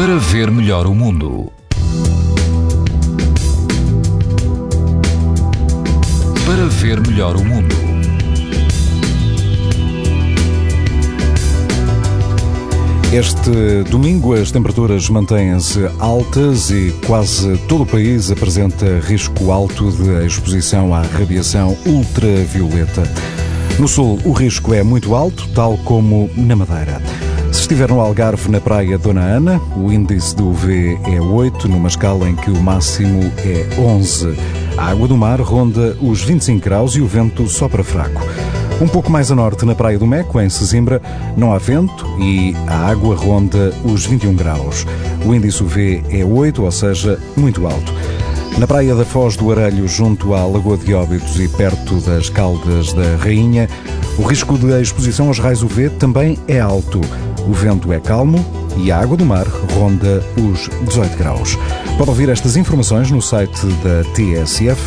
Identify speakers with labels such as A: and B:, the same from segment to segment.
A: para ver melhor o mundo. Para ver melhor o mundo.
B: Este domingo as temperaturas mantêm-se altas e quase todo o país apresenta risco alto de exposição à radiação ultravioleta. No sul, o risco é muito alto, tal como na Madeira. Se estiver no Algarve, na praia Dona Ana, o índice do UV é 8, numa escala em que o máximo é 11. A água do mar ronda os 25 graus e o vento sopra fraco. Um pouco mais a norte, na Praia do Meco, em Sesimbra, não há vento e a água ronda os 21 graus. O índice UV é 8, ou seja, muito alto. Na Praia da Foz do Arelho, junto à Lagoa de Óbidos e perto das Caldas da Rainha, o risco de exposição aos raios UV também é alto. O vento é calmo e a água do mar ronda os 18 graus. Pode ouvir estas informações no site da TSF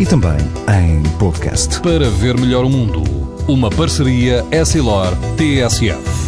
B: e também em podcast.
A: Para ver melhor o mundo. Uma parceria Essilor-TSF.